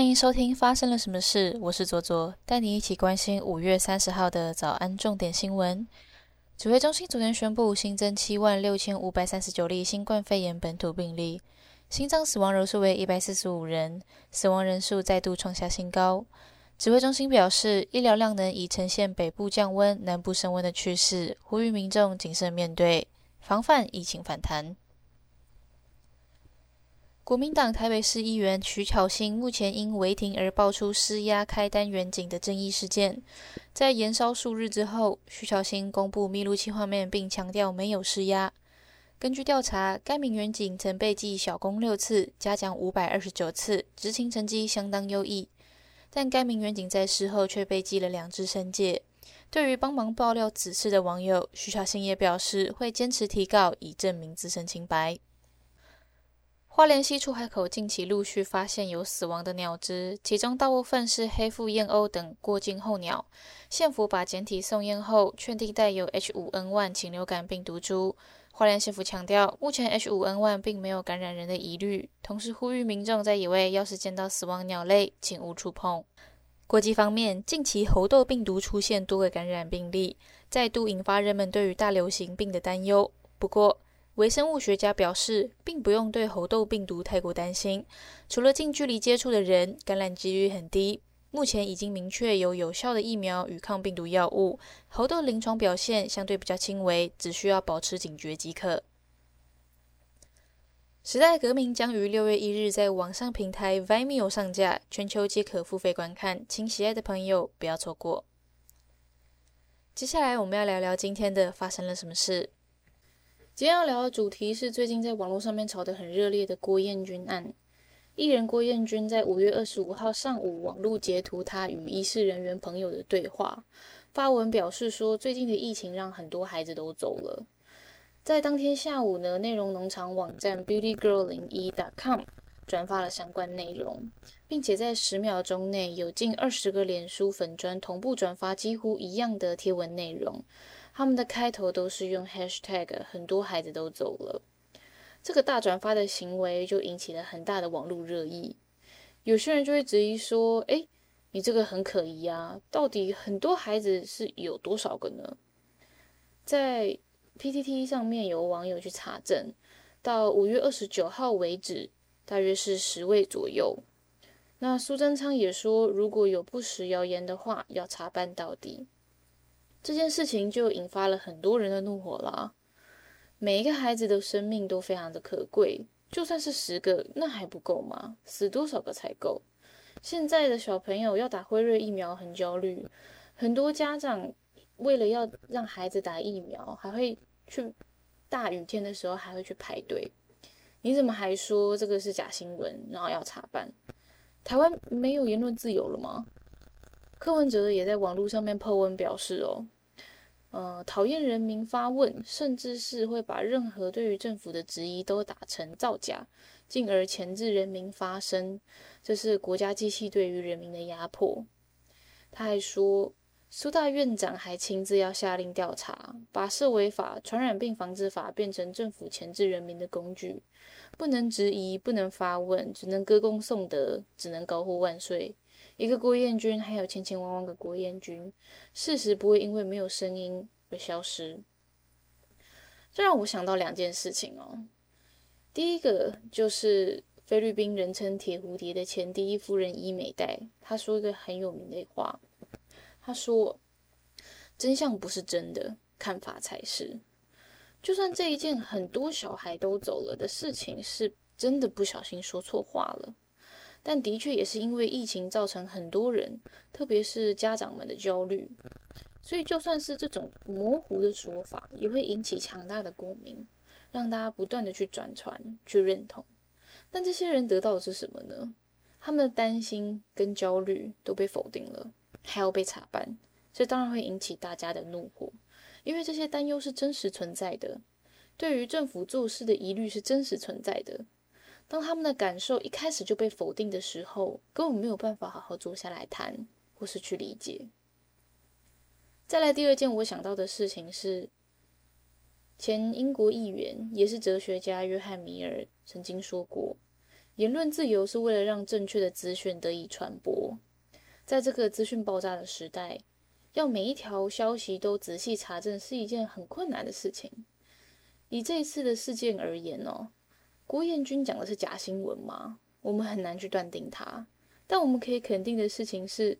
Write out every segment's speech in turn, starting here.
欢迎收听《发生了什么事》，我是左左，带你一起关心五月三十号的早安重点新闻。指挥中心昨天宣布新增七万六千五百三十九例新冠肺炎本土病例，新增死亡人数为一百四十五人，死亡人数再度创下新高。指挥中心表示，医疗量能已呈现北部降温、南部升温的趋势，呼吁民众谨慎面对，防范疫情反弹。国民党台北市议员徐巧芯目前因违停而爆出施压开单远景的争议事件，在延烧数日之后，徐巧芯公布密录器画面，并强调没有施压。根据调查，该名远景曾被记小功六次，嘉奖五百二十九次，执勤成绩相当优异。但该名远景在事后却被记了两支申诫。对于帮忙爆料此事的网友，徐巧芯也表示会坚持提告，以证明自身清白。花莲西出海口近期陆续发现有死亡的鸟只，其中大部分是黑腹燕鸥等过境候鸟。县府把简体送验后，确定带有 H5N1 禽流感病毒株。花莲县府强调，目前 H5N1 并没有感染人的疑虑，同时呼吁民众在野外要是见到死亡鸟类，请勿触碰。国际方面，近期猴痘病毒出现多个感染病例，再度引发人们对于大流行病的担忧。不过，微生物学家表示，并不用对猴痘病毒太过担心。除了近距离接触的人，感染几率很低。目前已经明确有有效的疫苗与抗病毒药物，猴痘临床表现相对比较轻微，只需要保持警觉即可。时代革命将于六月一日在网上平台 Vimeo 上架，全球皆可付费观看，请喜爱的朋友不要错过。接下来我们要聊聊今天的发生了什么事。今天要聊的主题是最近在网络上面炒得很热烈的郭彦军案。艺人郭彦军在五月二十五号上午网络截图他与医事人员朋友的对话，发文表示说，最近的疫情让很多孩子都走了。在当天下午呢，内容农场网站 beautygirl 零一 .com 转发了相关内容，并且在十秒钟内有近二十个脸书粉砖同步转发几乎一样的贴文内容。他们的开头都是用 hashtag，很多孩子都走了。这个大转发的行为就引起了很大的网络热议。有些人就会质疑说：“哎，你这个很可疑啊！到底很多孩子是有多少个呢？”在 PTT 上面有网友去查证，到五月二十九号为止，大约是十位左右。那苏贞昌也说，如果有不实谣言的话，要查办到底。这件事情就引发了很多人的怒火啦。每一个孩子的生命都非常的可贵，就算是十个，那还不够吗？死多少个才够？现在的小朋友要打辉瑞疫苗很焦虑，很多家长为了要让孩子打疫苗，还会去大雨天的时候还会去排队。你怎么还说这个是假新闻，然后要查办？台湾没有言论自由了吗？柯文哲也在网络上面破文表示哦，呃，讨厌人民发问，甚至是会把任何对于政府的质疑都打成造假，进而钳制人民发声，这是国家机器对于人民的压迫。他还说，苏大院长还亲自要下令调查，把涉违法传染病防治法变成政府钳制人民的工具，不能质疑，不能发问，只能歌功颂德，只能高呼万岁。一个郭彦军，还有千千万万个郭彦军，事实不会因为没有声音而消失。这让我想到两件事情哦。第一个就是菲律宾人称“铁蝴蝶”的前第一夫人伊美代，她说一个很有名的话，她说：“真相不是真的，看法才是。就算这一件很多小孩都走了的事情，是真的不小心说错话了。”但的确也是因为疫情造成很多人，特别是家长们的焦虑，所以就算是这种模糊的说法，也会引起强大的共鸣，让大家不断的去转传、去认同。但这些人得到的是什么呢？他们的担心跟焦虑都被否定了，还要被查办，这当然会引起大家的怒火，因为这些担忧是真实存在的，对于政府做事的疑虑是真实存在的。当他们的感受一开始就被否定的时候，根本没有办法好好坐下来谈，或是去理解。再来第二件我想到的事情是，前英国议员也是哲学家约翰米尔曾经说过：“言论自由是为了让正确的资讯得以传播。在这个资讯爆炸的时代，要每一条消息都仔细查证是一件很困难的事情。以这一次的事件而言哦，郭彦军讲的是假新闻吗？我们很难去断定他。但我们可以肯定的事情是，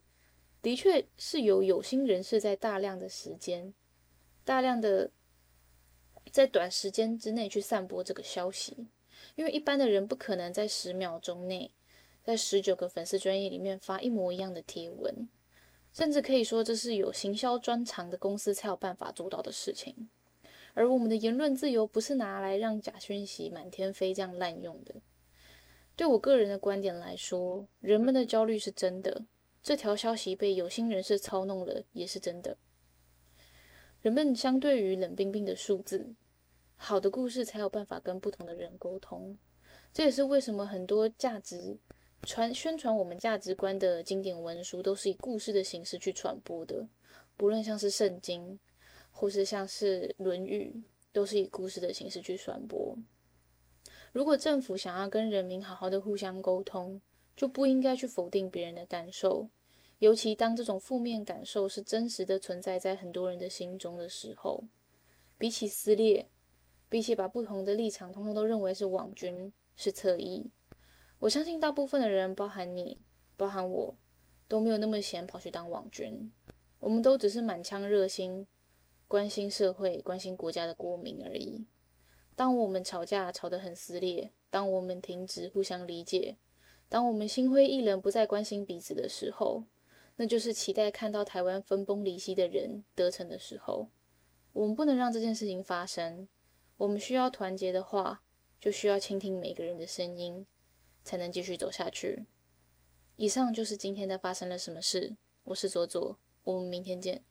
的确是有有心人士在大量的时间、大量的在短时间之内去散播这个消息。因为一般的人不可能在十秒钟内，在十九个粉丝专业里面发一模一样的贴文，甚至可以说这是有行销专长的公司才有办法做到的事情。而我们的言论自由不是拿来让假讯息满天飞这样滥用的。对我个人的观点来说，人们的焦虑是真的，这条消息被有心人士操弄了也是真的。人们相对于冷冰冰的数字。好的故事才有办法跟不同的人沟通，这也是为什么很多价值传宣传我们价值观的经典文书都是以故事的形式去传播的。不论像是圣经，或是像是论语，都是以故事的形式去传播。如果政府想要跟人民好好的互相沟通，就不应该去否定别人的感受，尤其当这种负面感受是真实的存在在很多人的心中的时候，比起撕裂。比起把不同的立场通通都认为是网军是侧翼，我相信大部分的人，包含你，包含我，都没有那么闲跑去当网军。我们都只是满腔热心，关心社会、关心国家的国民而已。当我们吵架吵得很撕裂，当我们停止互相理解，当我们心灰意冷，不再关心彼此的时候，那就是期待看到台湾分崩离析的人得逞的时候。我们不能让这件事情发生。我们需要团结的话，就需要倾听每个人的声音，才能继续走下去。以上就是今天的发生了什么事。我是左左，我们明天见。